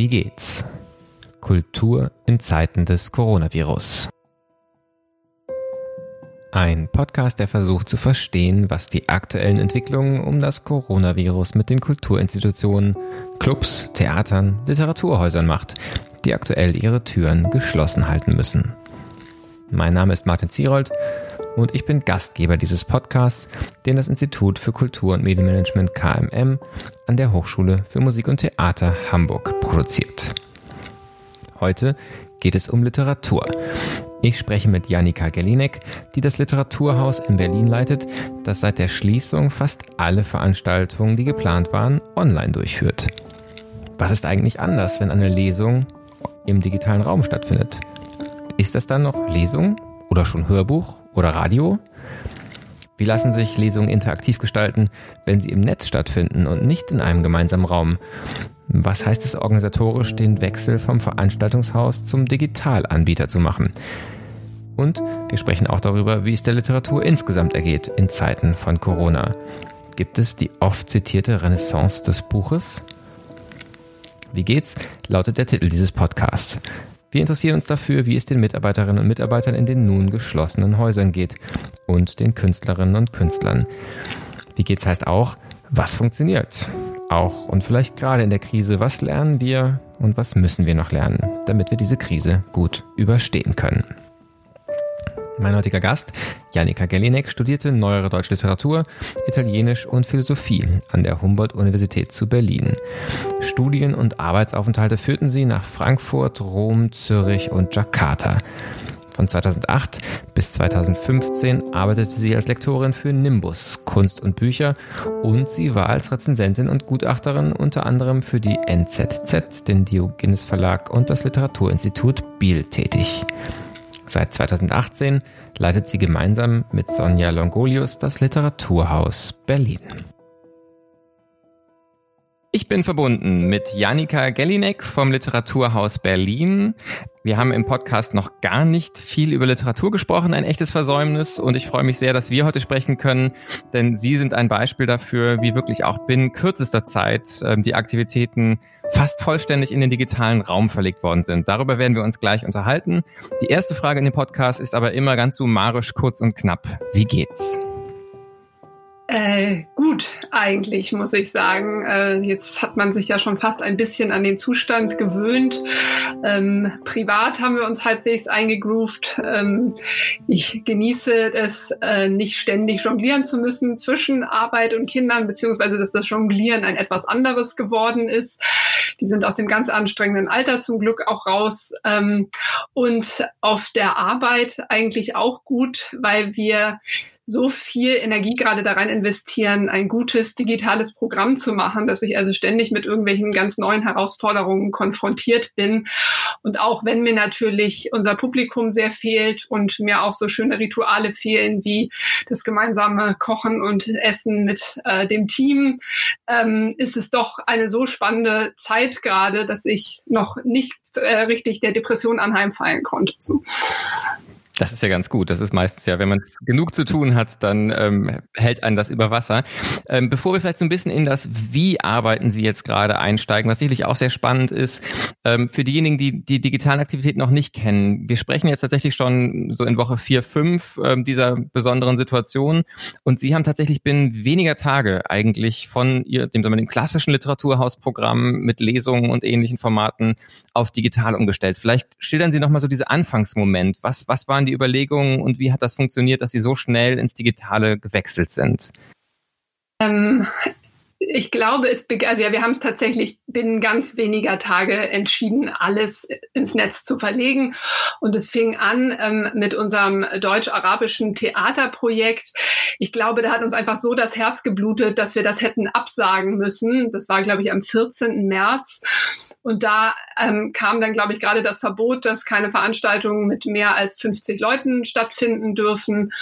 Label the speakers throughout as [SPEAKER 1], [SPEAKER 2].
[SPEAKER 1] Wie geht's? Kultur in Zeiten des Coronavirus. Ein Podcast, der versucht zu verstehen, was die aktuellen Entwicklungen um das Coronavirus mit den Kulturinstitutionen, Clubs, Theatern, Literaturhäusern macht, die aktuell ihre Türen geschlossen halten müssen. Mein Name ist Martin Zierold und ich bin Gastgeber dieses Podcasts, den das Institut für Kultur- und Medienmanagement KMM an der Hochschule für Musik und Theater Hamburg produziert. Heute geht es um Literatur. Ich spreche mit Janika Gelinek, die das Literaturhaus in Berlin leitet, das seit der Schließung fast alle Veranstaltungen, die geplant waren, online durchführt. Was ist eigentlich anders, wenn eine Lesung im digitalen Raum stattfindet? Ist das dann noch Lesung oder schon Hörbuch oder Radio? Wie lassen sich Lesungen interaktiv gestalten, wenn sie im Netz stattfinden und nicht in einem gemeinsamen Raum? Was heißt es organisatorisch, den Wechsel vom Veranstaltungshaus zum Digitalanbieter zu machen? Und wir sprechen auch darüber, wie es der Literatur insgesamt ergeht in Zeiten von Corona. Gibt es die oft zitierte Renaissance des Buches? Wie geht's? lautet der Titel dieses Podcasts. Wir interessieren uns dafür, wie es den Mitarbeiterinnen und Mitarbeitern in den nun geschlossenen Häusern geht und den Künstlerinnen und Künstlern. Wie geht's heißt auch, was funktioniert? Auch und vielleicht gerade in der Krise, was lernen wir und was müssen wir noch lernen, damit wir diese Krise gut überstehen können? Mein heutiger Gast, Janika Gelinek, studierte Neuere Deutsche Literatur, Italienisch und Philosophie an der Humboldt-Universität zu Berlin. Studien- und Arbeitsaufenthalte führten sie nach Frankfurt, Rom, Zürich und Jakarta. Von 2008 bis 2015 arbeitete sie als Lektorin für Nimbus Kunst und Bücher und sie war als Rezensentin und Gutachterin unter anderem für die NZZ, den Diogenes Verlag und das Literaturinstitut Biel tätig. Seit 2018 leitet sie gemeinsam mit Sonja Longolius das Literaturhaus Berlin. Ich bin verbunden mit Janika Gellinek vom Literaturhaus Berlin. Wir haben im Podcast noch gar nicht viel über Literatur gesprochen, ein echtes Versäumnis. Und ich freue mich sehr, dass wir heute sprechen können, denn Sie sind ein Beispiel dafür, wie wirklich auch binnen kürzester Zeit äh, die Aktivitäten fast vollständig in den digitalen Raum verlegt worden sind. Darüber werden wir uns gleich unterhalten. Die erste Frage in dem Podcast ist aber immer ganz summarisch, kurz und knapp. Wie geht's?
[SPEAKER 2] Äh, gut, eigentlich, muss ich sagen. Äh, jetzt hat man sich ja schon fast ein bisschen an den Zustand gewöhnt. Ähm, privat haben wir uns halbwegs eingegroovt. Ähm, ich genieße es, äh, nicht ständig jonglieren zu müssen zwischen Arbeit und Kindern, beziehungsweise dass das Jonglieren ein etwas anderes geworden ist. Die sind aus dem ganz anstrengenden Alter zum Glück auch raus. Ähm, und auf der Arbeit eigentlich auch gut, weil wir so viel Energie gerade daran investieren, ein gutes digitales Programm zu machen, dass ich also ständig mit irgendwelchen ganz neuen Herausforderungen konfrontiert bin. Und auch wenn mir natürlich unser Publikum sehr fehlt und mir auch so schöne Rituale fehlen wie das gemeinsame Kochen und Essen mit äh, dem Team, ähm, ist es doch eine so spannende Zeit gerade, dass ich noch nicht äh, richtig der Depression anheimfallen konnte.
[SPEAKER 1] Das ist ja ganz gut. Das ist meistens ja, wenn man genug zu tun hat, dann ähm, hält einen das über Wasser. Ähm, bevor wir vielleicht so ein bisschen in das Wie arbeiten Sie jetzt gerade einsteigen, was sicherlich auch sehr spannend ist, ähm, für diejenigen, die die digitalen Aktivitäten noch nicht kennen. Wir sprechen jetzt tatsächlich schon so in Woche vier, fünf ähm, dieser besonderen Situation und Sie haben tatsächlich binnen weniger Tage eigentlich von ihr, dem, dem klassischen Literaturhausprogramm mit Lesungen und ähnlichen Formaten auf digital umgestellt. Vielleicht schildern Sie nochmal so diese Anfangsmoment. Was, was waren die die Überlegungen und wie hat das funktioniert, dass Sie so schnell ins Digitale gewechselt sind?
[SPEAKER 2] Ähm, ich glaube, es also ja, wir haben es tatsächlich binnen ganz weniger Tage entschieden, alles ins Netz zu verlegen. Und es fing an ähm, mit unserem deutsch-arabischen Theaterprojekt. Ich glaube, da hat uns einfach so das Herz geblutet, dass wir das hätten absagen müssen. Das war, glaube ich, am 14. März. Und da ähm, kam dann, glaube ich, gerade das Verbot, dass keine Veranstaltungen mit mehr als 50 Leuten stattfinden dürfen.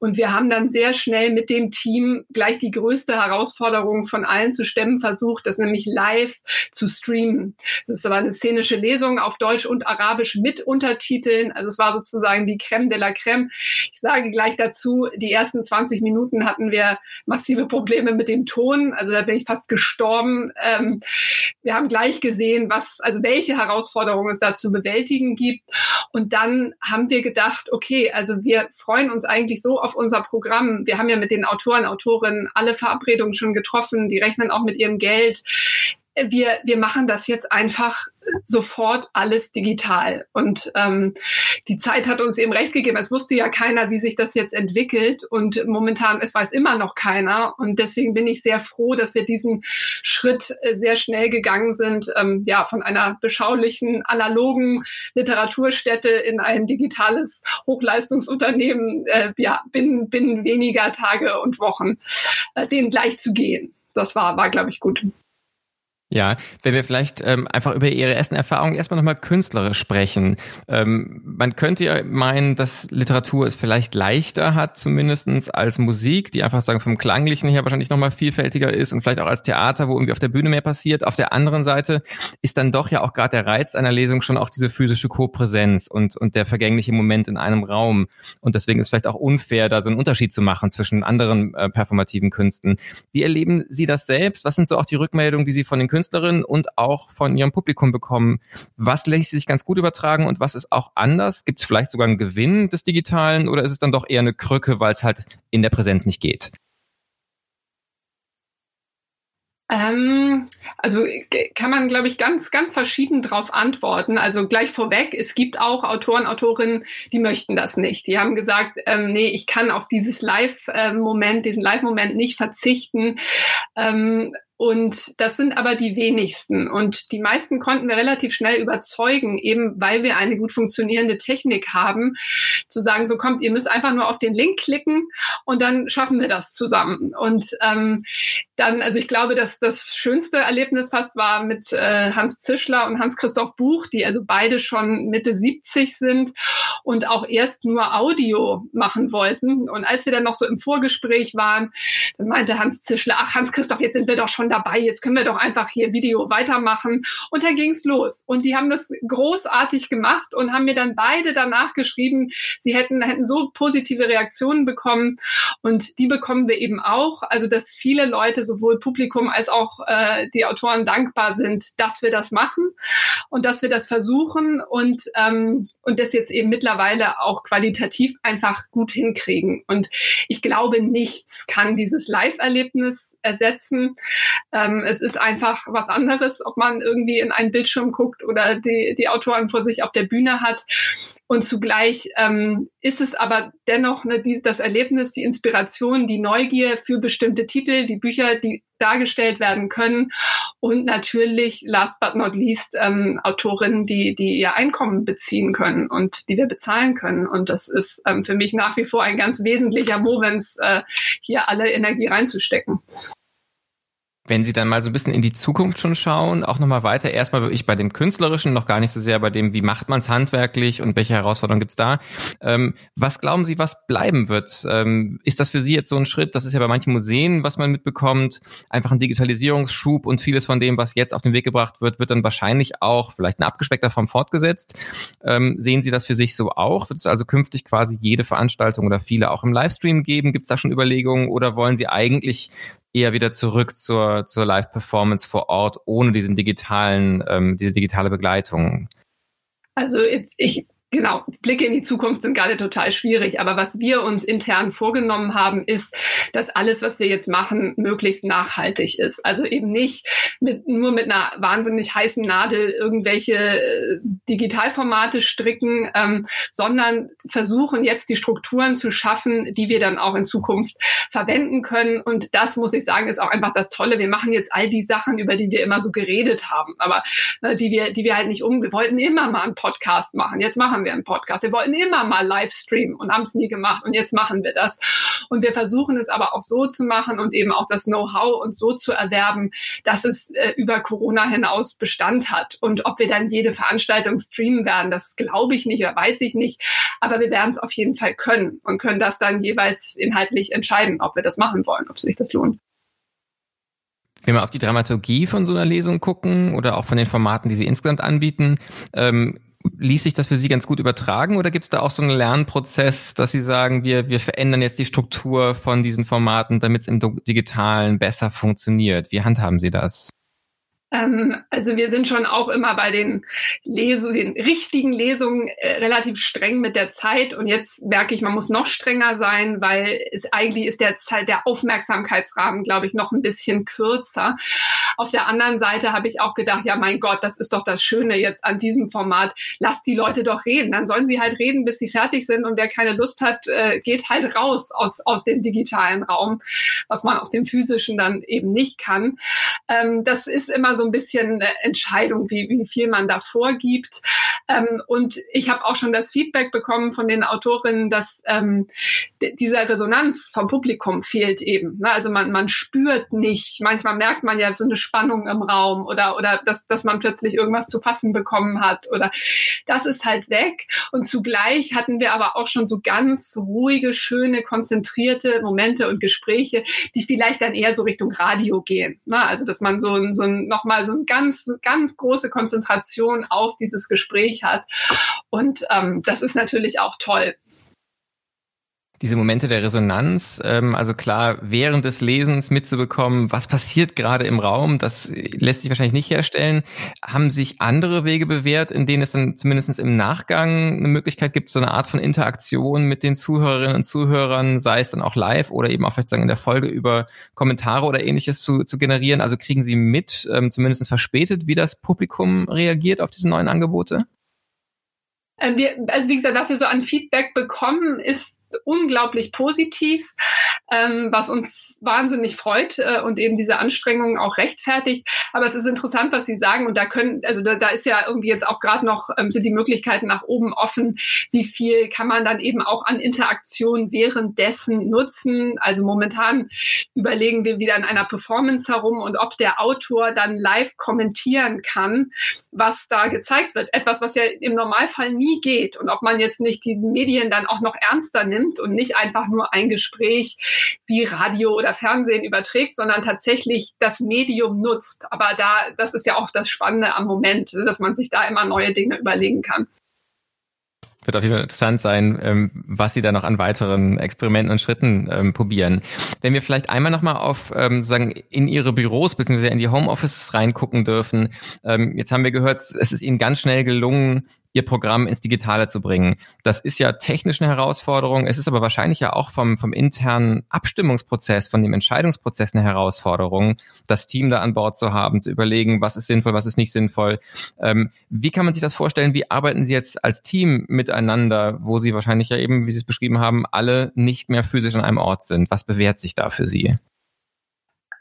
[SPEAKER 2] Und wir haben dann sehr schnell mit dem Team gleich die größte Herausforderung von allen zu stemmen versucht, das nämlich live zu streamen. Das war eine szenische Lesung auf Deutsch und Arabisch mit Untertiteln. Also es war sozusagen die Creme de la Creme. Ich sage gleich dazu, die ersten 20 20 Minuten hatten wir massive Probleme mit dem Ton. Also da bin ich fast gestorben. Ähm, wir haben gleich gesehen, was, also welche Herausforderungen es da zu bewältigen gibt. Und dann haben wir gedacht, okay, also wir freuen uns eigentlich so auf unser Programm. Wir haben ja mit den Autoren, Autorinnen alle Verabredungen schon getroffen. Die rechnen auch mit ihrem Geld wir, wir machen das jetzt einfach sofort alles digital. Und ähm, die Zeit hat uns eben recht gegeben. Es wusste ja keiner, wie sich das jetzt entwickelt. Und momentan, es weiß immer noch keiner. Und deswegen bin ich sehr froh, dass wir diesen Schritt äh, sehr schnell gegangen sind, ähm, ja, von einer beschaulichen, analogen Literaturstätte in ein digitales Hochleistungsunternehmen, äh, ja, binnen, binnen weniger Tage und Wochen, äh, denen gleich zu gehen. Das war, war, glaube ich, gut.
[SPEAKER 1] Ja, wenn wir vielleicht ähm, einfach über Ihre ersten Erfahrungen erstmal nochmal künstlerisch sprechen. Ähm, man könnte ja meinen, dass Literatur es vielleicht leichter hat, zumindestens als Musik, die einfach sagen vom Klanglichen her wahrscheinlich nochmal vielfältiger ist und vielleicht auch als Theater, wo irgendwie auf der Bühne mehr passiert. Auf der anderen Seite ist dann doch ja auch gerade der Reiz einer Lesung schon auch diese physische Co-Präsenz und, und der vergängliche Moment in einem Raum. Und deswegen ist vielleicht auch unfair, da so einen Unterschied zu machen zwischen anderen äh, performativen Künsten. Wie erleben Sie das selbst? Was sind so auch die Rückmeldungen, die Sie von den Künstlern Künstlerin und auch von ihrem Publikum bekommen. Was lässt sich ganz gut übertragen und was ist auch anders? Gibt es vielleicht sogar einen Gewinn des Digitalen oder ist es dann doch eher eine Krücke, weil es halt in der Präsenz nicht geht?
[SPEAKER 2] Ähm, also kann man, glaube ich, ganz, ganz verschieden darauf antworten. Also gleich vorweg, es gibt auch Autoren, Autorinnen, die möchten das nicht. Die haben gesagt, ähm, nee, ich kann auf dieses Live-Moment, diesen Live-Moment nicht verzichten. Ähm, und das sind aber die wenigsten. Und die meisten konnten wir relativ schnell überzeugen, eben weil wir eine gut funktionierende Technik haben, zu sagen, so kommt, ihr müsst einfach nur auf den Link klicken und dann schaffen wir das zusammen. Und ähm, dann, also ich glaube, dass das schönste Erlebnis fast war mit äh, Hans Zischler und Hans-Christoph Buch, die also beide schon Mitte 70 sind und auch erst nur Audio machen wollten. Und als wir dann noch so im Vorgespräch waren, dann meinte Hans Zischler, ach Hans-Christoph, jetzt sind wir doch schon dabei, jetzt können wir doch einfach hier Video weitermachen. Und dann ging's los. Und die haben das großartig gemacht und haben mir dann beide danach geschrieben, sie hätten, hätten so positive Reaktionen bekommen. Und die bekommen wir eben auch. Also, dass viele Leute, sowohl Publikum als auch äh, die Autoren dankbar sind, dass wir das machen und dass wir das versuchen und, ähm, und das jetzt eben mittlerweile auch qualitativ einfach gut hinkriegen. Und ich glaube, nichts kann dieses Live-Erlebnis ersetzen. Ähm, es ist einfach was anderes, ob man irgendwie in einen Bildschirm guckt oder die, die Autoren vor sich auf der Bühne hat. Und zugleich ähm, ist es aber dennoch ne, die, das Erlebnis, die Inspiration, die Neugier für bestimmte Titel, die Bücher, die dargestellt werden können und natürlich, last but not least, ähm, Autorinnen, die, die ihr Einkommen beziehen können und die wir bezahlen können. Und das ist ähm, für mich nach wie vor ein ganz wesentlicher Movens, äh, hier alle Energie reinzustecken.
[SPEAKER 1] Wenn Sie dann mal so ein bisschen in die Zukunft schon schauen, auch nochmal weiter, erstmal wirklich bei dem Künstlerischen, noch gar nicht so sehr bei dem, wie macht man es handwerklich und welche Herausforderungen gibt's da. Ähm, was glauben Sie, was bleiben wird? Ähm, ist das für Sie jetzt so ein Schritt, das ist ja bei manchen Museen, was man mitbekommt, einfach ein Digitalisierungsschub und vieles von dem, was jetzt auf den Weg gebracht wird, wird dann wahrscheinlich auch vielleicht in abgespeckter Form fortgesetzt. Ähm, sehen Sie das für sich so auch? Wird es also künftig quasi jede Veranstaltung oder viele auch im Livestream geben? Gibt es da schon Überlegungen oder wollen Sie eigentlich eher wieder zurück zur, zur Live-Performance vor Ort ohne diesen digitalen, ähm, diese digitale Begleitung?
[SPEAKER 2] Also jetzt, ich Genau, Blicke in die Zukunft sind gerade total schwierig. Aber was wir uns intern vorgenommen haben, ist, dass alles, was wir jetzt machen, möglichst nachhaltig ist. Also eben nicht mit, nur mit einer wahnsinnig heißen Nadel irgendwelche äh, Digitalformate stricken, ähm, sondern versuchen jetzt die Strukturen zu schaffen, die wir dann auch in Zukunft verwenden können. Und das muss ich sagen, ist auch einfach das Tolle. Wir machen jetzt all die Sachen, über die wir immer so geredet haben, aber ne, die wir, die wir halt nicht um. Wir wollten immer mal einen Podcast machen. Jetzt machen machen wir einen Podcast. Wir wollten immer mal Livestream und haben es nie gemacht und jetzt machen wir das. Und wir versuchen es aber auch so zu machen und eben auch das Know-how und so zu erwerben, dass es äh, über Corona hinaus Bestand hat. Und ob wir dann jede Veranstaltung streamen werden, das glaube ich nicht oder weiß ich nicht. Aber wir werden es auf jeden Fall können und können das dann jeweils inhaltlich entscheiden, ob wir das machen wollen, ob sich das lohnt.
[SPEAKER 1] Wenn wir auf die Dramaturgie von so einer Lesung gucken oder auch von den Formaten, die Sie insgesamt anbieten, ähm, ließ sich das für Sie ganz gut übertragen oder gibt es da auch so einen Lernprozess, dass Sie sagen, wir, wir verändern jetzt die Struktur von diesen Formaten, damit es im Digitalen besser funktioniert? Wie handhaben Sie das?
[SPEAKER 2] Ähm, also wir sind schon auch immer bei den Lesungen, den richtigen Lesungen äh, relativ streng mit der Zeit. Und jetzt merke ich, man muss noch strenger sein, weil es eigentlich ist der Zeit, der Aufmerksamkeitsrahmen, glaube ich, noch ein bisschen kürzer. Auf der anderen Seite habe ich auch gedacht, ja, mein Gott, das ist doch das Schöne jetzt an diesem Format. Lass die Leute doch reden. Dann sollen sie halt reden, bis sie fertig sind. Und wer keine Lust hat, äh, geht halt raus aus, aus dem digitalen Raum, was man aus dem physischen dann eben nicht kann. Ähm, das ist immer so ein bisschen eine Entscheidung, wie, wie viel man da vorgibt. Ähm, und ich habe auch schon das Feedback bekommen von den Autorinnen, dass ähm, dieser Resonanz vom Publikum fehlt eben. Ne? Also man, man spürt nicht, manchmal merkt man ja so eine Spannung im Raum oder, oder dass, dass man plötzlich irgendwas zu fassen bekommen hat oder das ist halt weg. Und zugleich hatten wir aber auch schon so ganz ruhige, schöne, konzentrierte Momente und Gespräche, die vielleicht dann eher so Richtung Radio gehen. Ne? Also dass man so, so nochmal nochmal so eine ganz, ganz große Konzentration auf dieses Gespräch hat. Und ähm, das ist natürlich auch toll
[SPEAKER 1] diese Momente der Resonanz, ähm, also klar, während des Lesens mitzubekommen, was passiert gerade im Raum, das lässt sich wahrscheinlich nicht herstellen. Haben sich andere Wege bewährt, in denen es dann zumindest im Nachgang eine Möglichkeit gibt, so eine Art von Interaktion mit den Zuhörerinnen und Zuhörern, sei es dann auch live oder eben auch vielleicht sagen in der Folge über Kommentare oder ähnliches zu, zu generieren? Also kriegen Sie mit, ähm, zumindest verspätet, wie das Publikum reagiert auf diese neuen Angebote?
[SPEAKER 2] Äh, also wie gesagt, was wir so an Feedback bekommen, ist unglaublich positiv, ähm, was uns wahnsinnig freut äh, und eben diese Anstrengungen auch rechtfertigt. Aber es ist interessant, was Sie sagen und da können, also da, da ist ja irgendwie jetzt auch gerade noch ähm, sind die Möglichkeiten nach oben offen. Wie viel kann man dann eben auch an Interaktion währenddessen nutzen? Also momentan überlegen wir wieder in einer Performance herum und ob der Autor dann live kommentieren kann, was da gezeigt wird. Etwas, was ja im Normalfall nie geht und ob man jetzt nicht die Medien dann auch noch ernster nimmt nimmt und nicht einfach nur ein Gespräch wie Radio oder Fernsehen überträgt, sondern tatsächlich das Medium nutzt. Aber da, das ist ja auch das Spannende am Moment, dass man sich da immer neue Dinge überlegen kann
[SPEAKER 1] wird auf jeden Fall interessant sein, ähm, was Sie da noch an weiteren Experimenten und Schritten ähm, probieren. Wenn wir vielleicht einmal nochmal auf ähm, sagen in Ihre Büros bzw. in die Homeoffices reingucken dürfen. Jetzt haben wir gehört, es ist Ihnen ganz schnell gelungen, ihr Programm ins Digitale zu bringen. Das ist ja technisch eine Herausforderung. Es ist aber wahrscheinlich ja auch vom, vom internen Abstimmungsprozess, von dem Entscheidungsprozess eine Herausforderung, das Team da an Bord zu haben, zu überlegen, was ist sinnvoll, was ist nicht sinnvoll. Ähm, wie kann man sich das vorstellen? Wie arbeiten Sie jetzt als Team miteinander, wo Sie wahrscheinlich ja eben, wie Sie es beschrieben haben, alle nicht mehr physisch an einem Ort sind? Was bewährt sich da für Sie?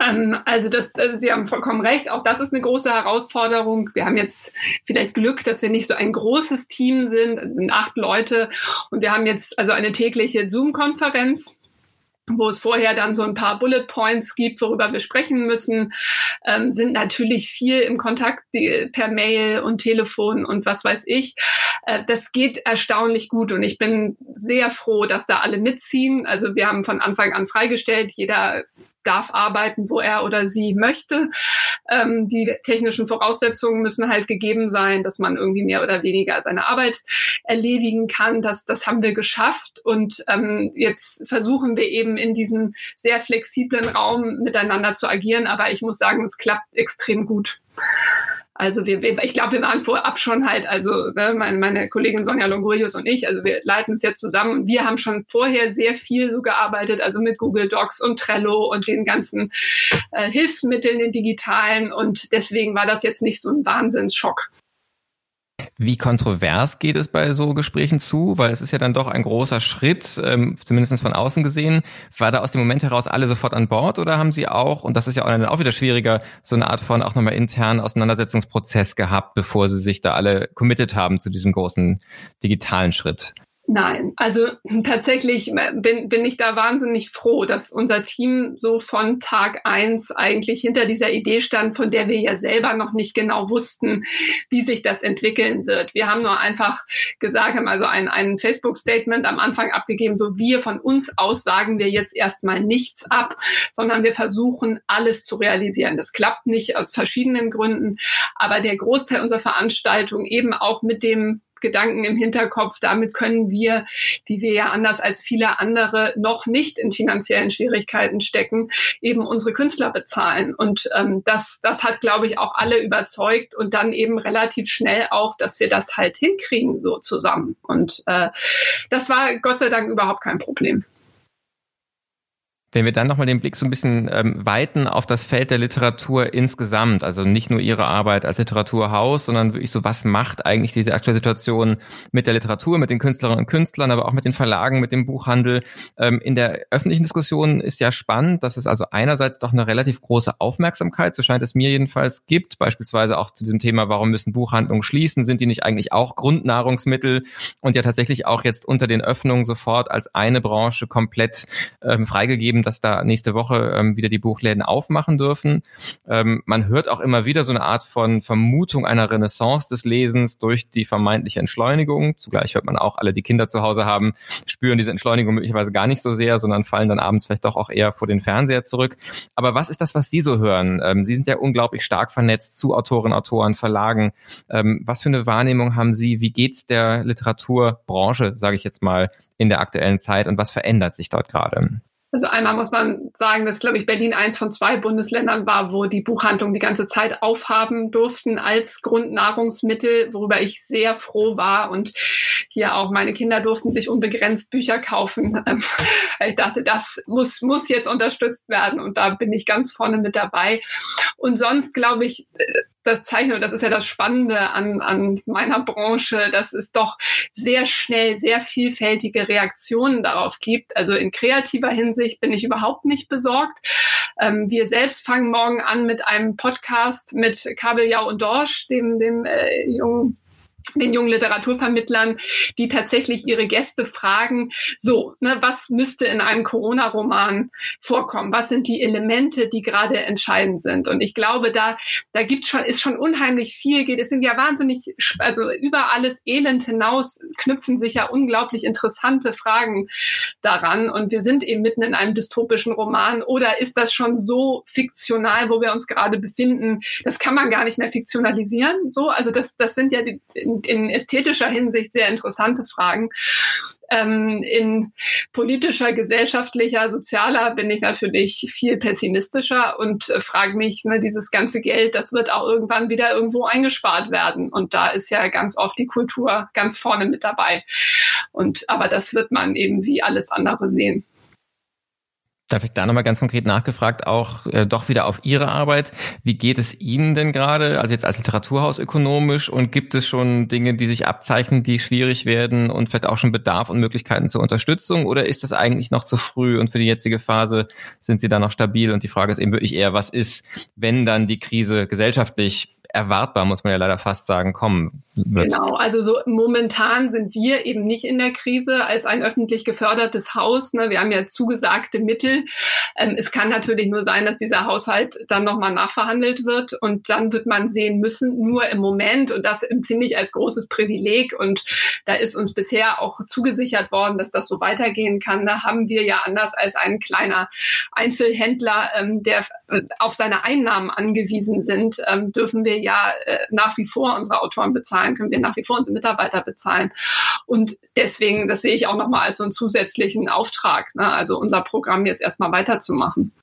[SPEAKER 2] Ähm, also das, das, Sie haben vollkommen recht. Auch das ist eine große Herausforderung. Wir haben jetzt vielleicht Glück, dass wir nicht so ein großes Team sind. Es sind acht Leute und wir haben jetzt also eine tägliche Zoom-Konferenz wo es vorher dann so ein paar Bullet Points gibt, worüber wir sprechen müssen, ähm, sind natürlich viel im Kontakt die, per Mail und Telefon und was weiß ich. Äh, das geht erstaunlich gut und ich bin sehr froh, dass da alle mitziehen. Also wir haben von Anfang an freigestellt, jeder darf arbeiten, wo er oder sie möchte. Ähm, die technischen Voraussetzungen müssen halt gegeben sein, dass man irgendwie mehr oder weniger seine Arbeit erledigen kann. Das, das haben wir geschafft und ähm, jetzt versuchen wir eben in diesem sehr flexiblen Raum miteinander zu agieren. Aber ich muss sagen, es klappt extrem gut. Also wir, ich glaube, wir waren vorab schon halt, also ne, meine, meine Kollegin Sonja Longorius und ich, also wir leiten es jetzt zusammen. Wir haben schon vorher sehr viel so gearbeitet, also mit Google Docs und Trello und den ganzen äh, Hilfsmitteln, den digitalen. Und deswegen war das jetzt nicht so ein Wahnsinnsschock.
[SPEAKER 1] Wie kontrovers geht es bei so Gesprächen zu? Weil es ist ja dann doch ein großer Schritt, ähm, zumindest von außen gesehen. War da aus dem Moment heraus alle sofort an Bord oder haben Sie auch, und das ist ja auch, auch wieder schwieriger, so eine Art von auch nochmal internen Auseinandersetzungsprozess gehabt, bevor Sie sich da alle committed haben zu diesem großen digitalen Schritt?
[SPEAKER 2] Nein, also tatsächlich bin, bin ich da wahnsinnig froh, dass unser Team so von Tag eins eigentlich hinter dieser Idee stand, von der wir ja selber noch nicht genau wussten, wie sich das entwickeln wird. Wir haben nur einfach gesagt, haben also ein, ein Facebook-Statement am Anfang abgegeben, so wir von uns aus sagen wir jetzt erstmal nichts ab, sondern wir versuchen alles zu realisieren. Das klappt nicht aus verschiedenen Gründen, aber der Großteil unserer Veranstaltung eben auch mit dem Gedanken im Hinterkopf, damit können wir, die wir ja anders als viele andere noch nicht in finanziellen Schwierigkeiten stecken, eben unsere Künstler bezahlen. Und ähm, das, das hat, glaube ich, auch alle überzeugt und dann eben relativ schnell auch, dass wir das halt hinkriegen so zusammen. Und äh, das war Gott sei Dank überhaupt kein Problem.
[SPEAKER 1] Wenn wir dann nochmal den Blick so ein bisschen ähm, weiten auf das Feld der Literatur insgesamt, also nicht nur Ihre Arbeit als Literaturhaus, sondern wirklich so, was macht eigentlich diese aktuelle Situation mit der Literatur, mit den Künstlerinnen und Künstlern, aber auch mit den Verlagen, mit dem Buchhandel. Ähm, in der öffentlichen Diskussion ist ja spannend, dass es also einerseits doch eine relativ große Aufmerksamkeit, so scheint es mir jedenfalls, gibt, beispielsweise auch zu diesem Thema, warum müssen Buchhandlungen schließen, sind die nicht eigentlich auch Grundnahrungsmittel und ja tatsächlich auch jetzt unter den Öffnungen sofort als eine Branche komplett ähm, freigegeben dass da nächste Woche ähm, wieder die Buchläden aufmachen dürfen. Ähm, man hört auch immer wieder so eine Art von Vermutung einer Renaissance des Lesens durch die vermeintliche Entschleunigung. Zugleich hört man auch, alle, die Kinder zu Hause haben, spüren diese Entschleunigung möglicherweise gar nicht so sehr, sondern fallen dann abends vielleicht doch auch eher vor den Fernseher zurück. Aber was ist das, was Sie so hören? Ähm, Sie sind ja unglaublich stark vernetzt zu Autorinnen, Autoren, Verlagen. Ähm, was für eine Wahrnehmung haben Sie? Wie geht's der Literaturbranche, sage ich jetzt mal, in der aktuellen Zeit und was verändert sich dort gerade?
[SPEAKER 2] Also einmal muss man sagen, dass, glaube ich, Berlin eins von zwei Bundesländern war, wo die Buchhandlungen die ganze Zeit aufhaben durften als Grundnahrungsmittel, worüber ich sehr froh war. Und hier auch meine Kinder durften sich unbegrenzt Bücher kaufen. Ähm, ich dachte, das muss, muss jetzt unterstützt werden. Und da bin ich ganz vorne mit dabei. Und sonst, glaube ich, das zeichnet, und das ist ja das Spannende an, an meiner Branche, dass es doch sehr schnell sehr vielfältige Reaktionen darauf gibt. Also in kreativer Hinsicht bin ich überhaupt nicht besorgt. Ähm, wir selbst fangen morgen an mit einem Podcast mit Kabeljau und Dorsch, dem, dem äh, jungen den jungen Literaturvermittlern, die tatsächlich ihre Gäste fragen, so, ne, was müsste in einem Corona-Roman vorkommen? Was sind die Elemente, die gerade entscheidend sind? Und ich glaube, da, da gibt schon, ist schon unheimlich viel geht. Es sind ja wahnsinnig, also über alles Elend hinaus knüpfen sich ja unglaublich interessante Fragen daran. Und wir sind eben mitten in einem dystopischen Roman. Oder ist das schon so fiktional, wo wir uns gerade befinden? Das kann man gar nicht mehr fiktionalisieren. So, also das, das sind ja die, in, ästhetischer Hinsicht sehr interessante Fragen. Ähm, in politischer, gesellschaftlicher, sozialer bin ich natürlich viel pessimistischer und äh, frage mich, ne, dieses ganze Geld, das wird auch irgendwann wieder irgendwo eingespart werden. Und da ist ja ganz oft die Kultur ganz vorne mit dabei. Und aber das wird man eben wie alles andere sehen.
[SPEAKER 1] Darf ich da nochmal ganz konkret nachgefragt, auch äh, doch wieder auf Ihre Arbeit. Wie geht es Ihnen denn gerade, also jetzt als Literaturhaus ökonomisch und gibt es schon Dinge, die sich abzeichnen, die schwierig werden und vielleicht auch schon Bedarf und Möglichkeiten zur Unterstützung? Oder ist das eigentlich noch zu früh und für die jetzige Phase sind Sie da noch stabil? Und die Frage ist eben wirklich eher, was ist, wenn dann die Krise gesellschaftlich erwartbar, muss man ja leider fast sagen, kommen wird.
[SPEAKER 2] Genau, also so momentan sind wir eben nicht in der Krise als ein öffentlich gefördertes Haus. Ne? Wir haben ja zugesagte Mittel. Ähm, es kann natürlich nur sein, dass dieser Haushalt dann nochmal nachverhandelt wird und dann wird man sehen müssen, nur im Moment, und das empfinde ich als großes Privileg und da ist uns bisher auch zugesichert worden, dass das so weitergehen kann. Da haben wir ja anders als ein kleiner Einzelhändler, ähm, der auf seine Einnahmen angewiesen sind, ähm, dürfen wir ja äh, nach wie vor unsere Autoren bezahlen, können wir nach wie vor unsere Mitarbeiter bezahlen. Und deswegen, das sehe ich auch nochmal als so einen zusätzlichen Auftrag, ne? also unser Programm jetzt erstmal weiterzumachen.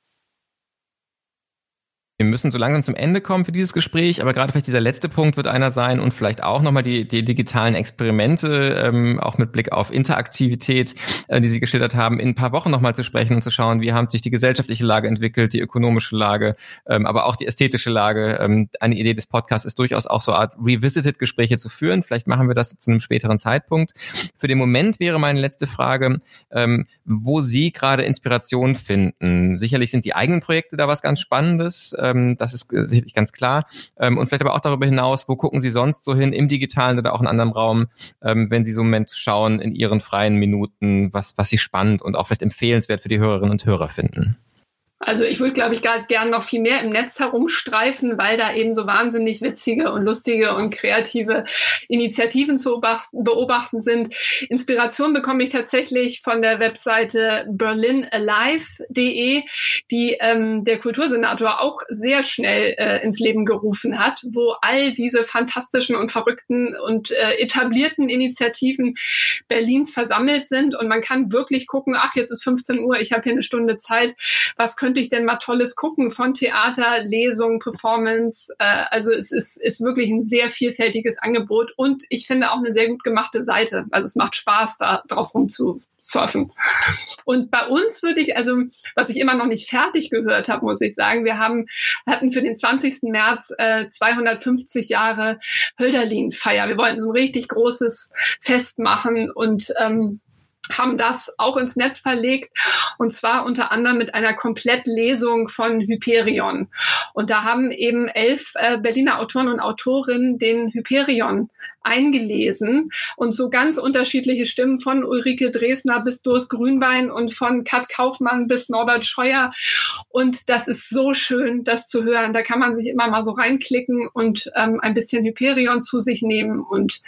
[SPEAKER 1] Wir müssen so langsam zum Ende kommen für dieses Gespräch, aber gerade vielleicht dieser letzte Punkt wird einer sein und vielleicht auch nochmal die, die digitalen Experimente, ähm, auch mit Blick auf Interaktivität, äh, die Sie geschildert haben, in ein paar Wochen nochmal zu sprechen und zu schauen, wie haben sich die gesellschaftliche Lage entwickelt, die ökonomische Lage, ähm, aber auch die ästhetische Lage. Ähm, eine Idee des Podcasts ist durchaus auch so eine Art Revisited-Gespräche zu führen. Vielleicht machen wir das zu einem späteren Zeitpunkt. Für den Moment wäre meine letzte Frage, ähm, wo Sie gerade Inspiration finden. Sicherlich sind die eigenen Projekte da was ganz Spannendes ähm, das ist sicherlich ganz klar. Ähm, und vielleicht aber auch darüber hinaus, wo gucken Sie sonst so hin, im digitalen oder auch in anderem Raum, ähm, wenn Sie so einen Moment schauen in Ihren freien Minuten, was, was Sie spannend und auch vielleicht empfehlenswert für die Hörerinnen und Hörer finden?
[SPEAKER 2] Also ich würde, glaube ich, gerade gern noch viel mehr im Netz herumstreifen, weil da eben so wahnsinnig witzige und lustige und kreative Initiativen zu beobachten sind. Inspiration bekomme ich tatsächlich von der Webseite berlinalive.de, die ähm, der Kultursenator auch sehr schnell äh, ins Leben gerufen hat, wo all diese fantastischen und verrückten und äh, etablierten Initiativen Berlins versammelt sind. Und man kann wirklich gucken, ach, jetzt ist 15 Uhr, ich habe hier eine Stunde Zeit, was könnte könnte ich denn mal Tolles gucken von Theater, Lesung, Performance. Äh, also es ist, ist wirklich ein sehr vielfältiges Angebot und ich finde auch eine sehr gut gemachte Seite. Also es macht Spaß, da drauf rumzusurfen. Und bei uns würde ich, also was ich immer noch nicht fertig gehört habe, muss ich sagen, wir haben hatten für den 20. März äh, 250 Jahre Hölderlin-Feier. Wir wollten so ein richtig großes Fest machen und ähm, haben das auch ins Netz verlegt und zwar unter anderem mit einer Komplettlesung von Hyperion. Und da haben eben elf äh, Berliner Autoren und Autorinnen den Hyperion eingelesen und so ganz unterschiedliche Stimmen von Ulrike Dresner bis Doris Grünbein und von Kat Kaufmann bis Norbert Scheuer. Und das ist so schön, das zu hören. Da kann man sich immer mal so reinklicken und ähm, ein bisschen Hyperion zu sich nehmen und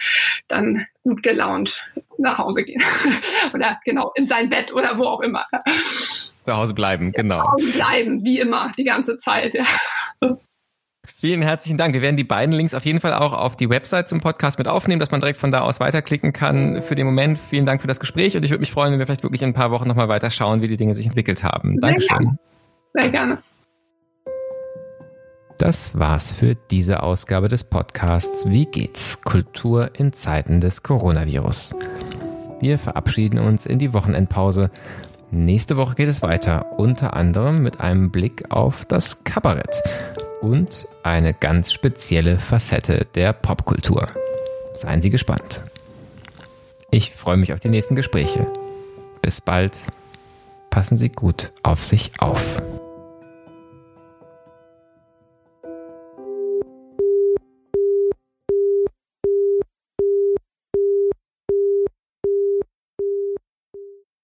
[SPEAKER 2] dann gut gelaunt nach Hause gehen. oder genau, in sein Bett oder wo auch immer.
[SPEAKER 1] Zu Hause bleiben, genau.
[SPEAKER 2] Zu Hause bleiben, wie immer, die ganze Zeit, ja.
[SPEAKER 1] Vielen herzlichen Dank. Wir werden die beiden Links auf jeden Fall auch auf die Website zum Podcast mit aufnehmen, dass man direkt von da aus weiterklicken kann. Für den Moment vielen Dank für das Gespräch und ich würde mich freuen, wenn wir vielleicht wirklich in ein paar Wochen nochmal weiter schauen, wie die Dinge sich entwickelt haben. Sehr Dankeschön. Gerne.
[SPEAKER 2] Sehr gerne.
[SPEAKER 1] Das war's für diese Ausgabe des Podcasts Wie geht's? Kultur in Zeiten des Coronavirus. Wir verabschieden uns in die Wochenendpause. Nächste Woche geht es weiter, unter anderem mit einem Blick auf das Kabarett und eine ganz spezielle Facette der Popkultur. Seien Sie gespannt. Ich freue mich auf die nächsten Gespräche. Bis bald. Passen Sie gut auf sich auf.